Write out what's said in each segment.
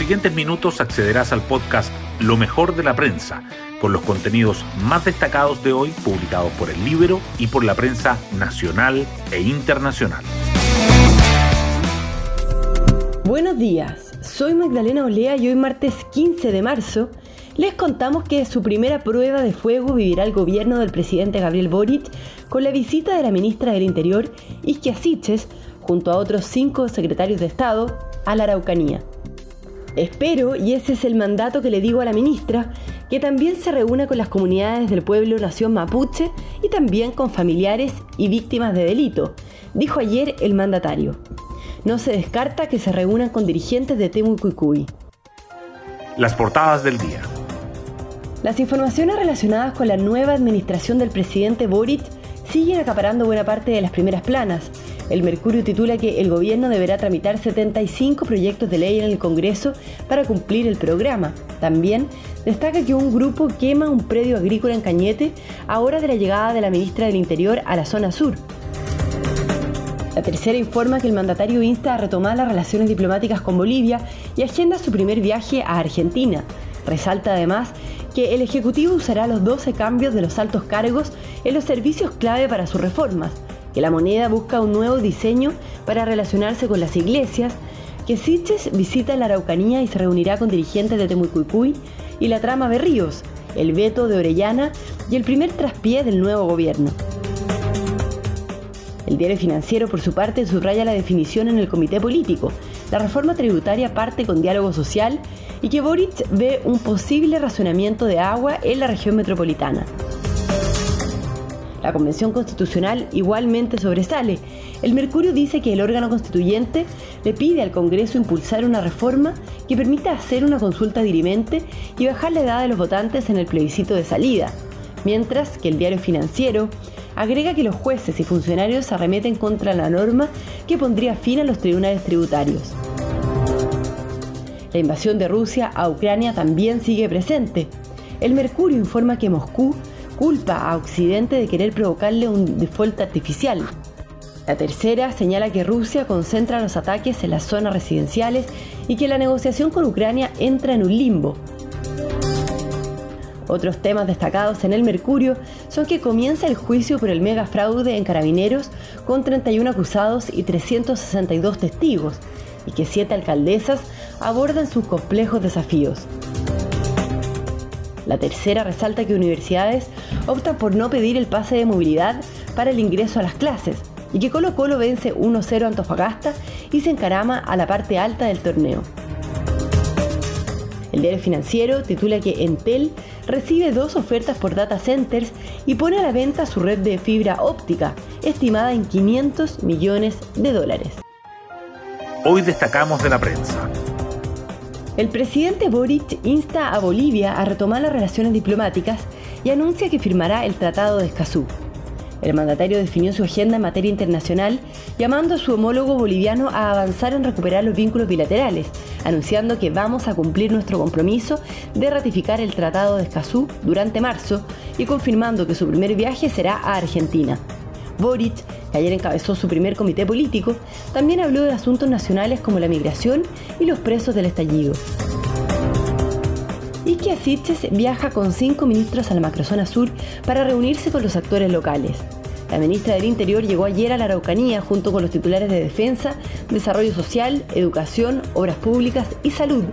siguientes minutos accederás al podcast Lo mejor de la prensa, con los contenidos más destacados de hoy publicados por el libro y por la prensa nacional e internacional. Buenos días, soy Magdalena Olea y hoy martes 15 de marzo les contamos que su primera prueba de fuego vivirá el gobierno del presidente Gabriel Boric con la visita de la ministra del Interior, Isquia Siches, junto a otros cinco secretarios de Estado, a la Araucanía. Espero, y ese es el mandato que le digo a la ministra, que también se reúna con las comunidades del pueblo Nación Mapuche y también con familiares y víctimas de delito, dijo ayer el mandatario. No se descarta que se reúnan con dirigentes de Temucuicuy. Las portadas del día. Las informaciones relacionadas con la nueva administración del presidente Boric siguen acaparando buena parte de las primeras planas. El Mercurio titula que el gobierno deberá tramitar 75 proyectos de ley en el Congreso para cumplir el programa. También destaca que un grupo quema un predio agrícola en Cañete a hora de la llegada de la ministra del Interior a la zona sur. La tercera informa que el mandatario insta a retomar las relaciones diplomáticas con Bolivia y agenda su primer viaje a Argentina. Resalta además que el Ejecutivo usará los 12 cambios de los altos cargos en los servicios clave para sus reformas, que la moneda busca un nuevo diseño para relacionarse con las iglesias, que Siches visita la Araucanía y se reunirá con dirigentes de Temucuicuy y la trama Berríos, el veto de Orellana y el primer traspié del nuevo gobierno. El diario financiero, por su parte, subraya la definición en el comité político. La reforma tributaria parte con diálogo social y que Boric ve un posible racionamiento de agua en la región metropolitana. La Convención Constitucional igualmente sobresale. El Mercurio dice que el órgano constituyente le pide al Congreso impulsar una reforma que permita hacer una consulta dirimente y bajar la edad de los votantes en el plebiscito de salida, mientras que el diario financiero agrega que los jueces y funcionarios se arremeten contra la norma que pondría fin a los tribunales tributarios. La invasión de Rusia a Ucrania también sigue presente. El Mercurio informa que Moscú culpa a Occidente de querer provocarle un default artificial. La tercera señala que Rusia concentra los ataques en las zonas residenciales y que la negociación con Ucrania entra en un limbo, otros temas destacados en el Mercurio son que comienza el juicio por el mega fraude en carabineros con 31 acusados y 362 testigos, y que siete alcaldesas abordan sus complejos desafíos. La tercera resalta que universidades optan por no pedir el pase de movilidad para el ingreso a las clases y que Colo Colo vence 1-0 Antofagasta y se encarama a la parte alta del torneo. El diario financiero titula que Entel recibe dos ofertas por data centers y pone a la venta su red de fibra óptica, estimada en 500 millones de dólares. Hoy destacamos de la prensa. El presidente Boric insta a Bolivia a retomar las relaciones diplomáticas y anuncia que firmará el Tratado de Escazú. El mandatario definió su agenda en materia internacional, llamando a su homólogo boliviano a avanzar en recuperar los vínculos bilaterales, anunciando que vamos a cumplir nuestro compromiso de ratificar el Tratado de Escazú durante marzo y confirmando que su primer viaje será a Argentina. Boric, que ayer encabezó su primer comité político, también habló de asuntos nacionales como la migración y los presos del estallido. Ike Asiches viaja con cinco ministros a la macrozona sur para reunirse con los actores locales. La ministra del Interior llegó ayer a la Araucanía junto con los titulares de Defensa, Desarrollo Social, Educación, Obras Públicas y Salud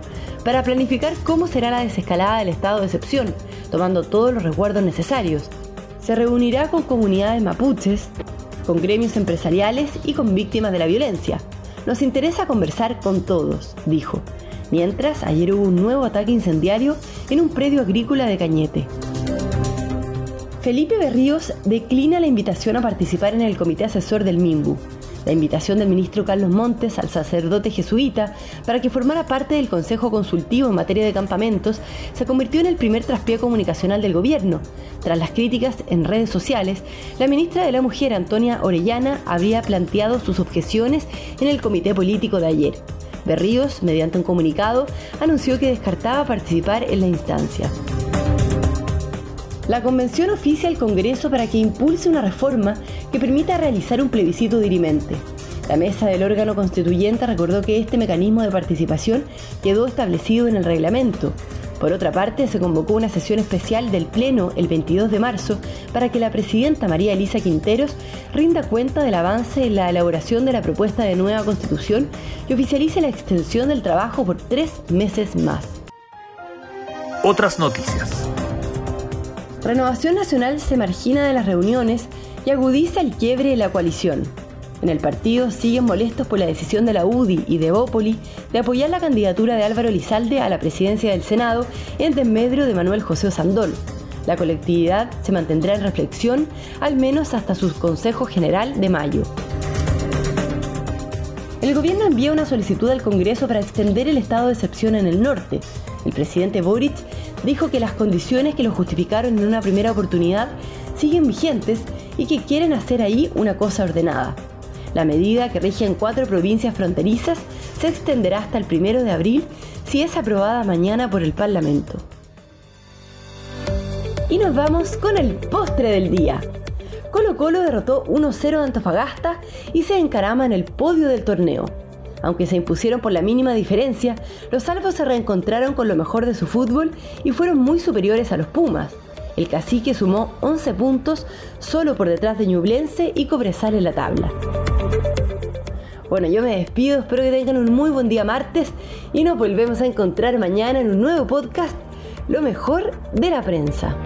para planificar cómo será la desescalada del estado de excepción, tomando todos los resguardos necesarios. Se reunirá con comunidades mapuches, con gremios empresariales y con víctimas de la violencia. Nos interesa conversar con todos, dijo. Mientras, ayer hubo un nuevo ataque incendiario en un predio agrícola de Cañete. Felipe Berríos declina la invitación a participar en el comité asesor del MIMBU. La invitación del ministro Carlos Montes al sacerdote jesuita para que formara parte del Consejo Consultivo en materia de campamentos se convirtió en el primer traspié comunicacional del gobierno. Tras las críticas en redes sociales, la ministra de la Mujer, Antonia Orellana, había planteado sus objeciones en el comité político de ayer. Berríos, mediante un comunicado, anunció que descartaba participar en la instancia. La convención oficia al Congreso para que impulse una reforma que permita realizar un plebiscito dirimente. La mesa del órgano constituyente recordó que este mecanismo de participación quedó establecido en el reglamento. Por otra parte, se convocó una sesión especial del Pleno el 22 de marzo para que la presidenta María Elisa Quinteros rinda cuenta del avance en la elaboración de la propuesta de nueva constitución y oficialice la extensión del trabajo por tres meses más. Otras noticias. Renovación Nacional se margina de las reuniones y agudiza el quiebre de la coalición. En el partido siguen molestos por la decisión de la UDI y de Bópoli de apoyar la candidatura de Álvaro Lizalde a la presidencia del Senado en desmedro de Manuel José Osandón. La colectividad se mantendrá en reflexión al menos hasta su Consejo General de mayo. El gobierno envía una solicitud al Congreso para extender el estado de excepción en el norte. El presidente Boric dijo que las condiciones que lo justificaron en una primera oportunidad siguen vigentes y que quieren hacer ahí una cosa ordenada. La medida que rige en cuatro provincias fronterizas se extenderá hasta el primero de abril si es aprobada mañana por el Parlamento. Y nos vamos con el postre del día. Colo Colo derrotó 1-0 a Antofagasta y se encarama en el podio del torneo. Aunque se impusieron por la mínima diferencia, los salvos se reencontraron con lo mejor de su fútbol y fueron muy superiores a los Pumas. El cacique sumó 11 puntos solo por detrás de Ñublense y Cobresal en la tabla. Bueno, yo me despido, espero que tengan un muy buen día martes y nos volvemos a encontrar mañana en un nuevo podcast, Lo mejor de la prensa.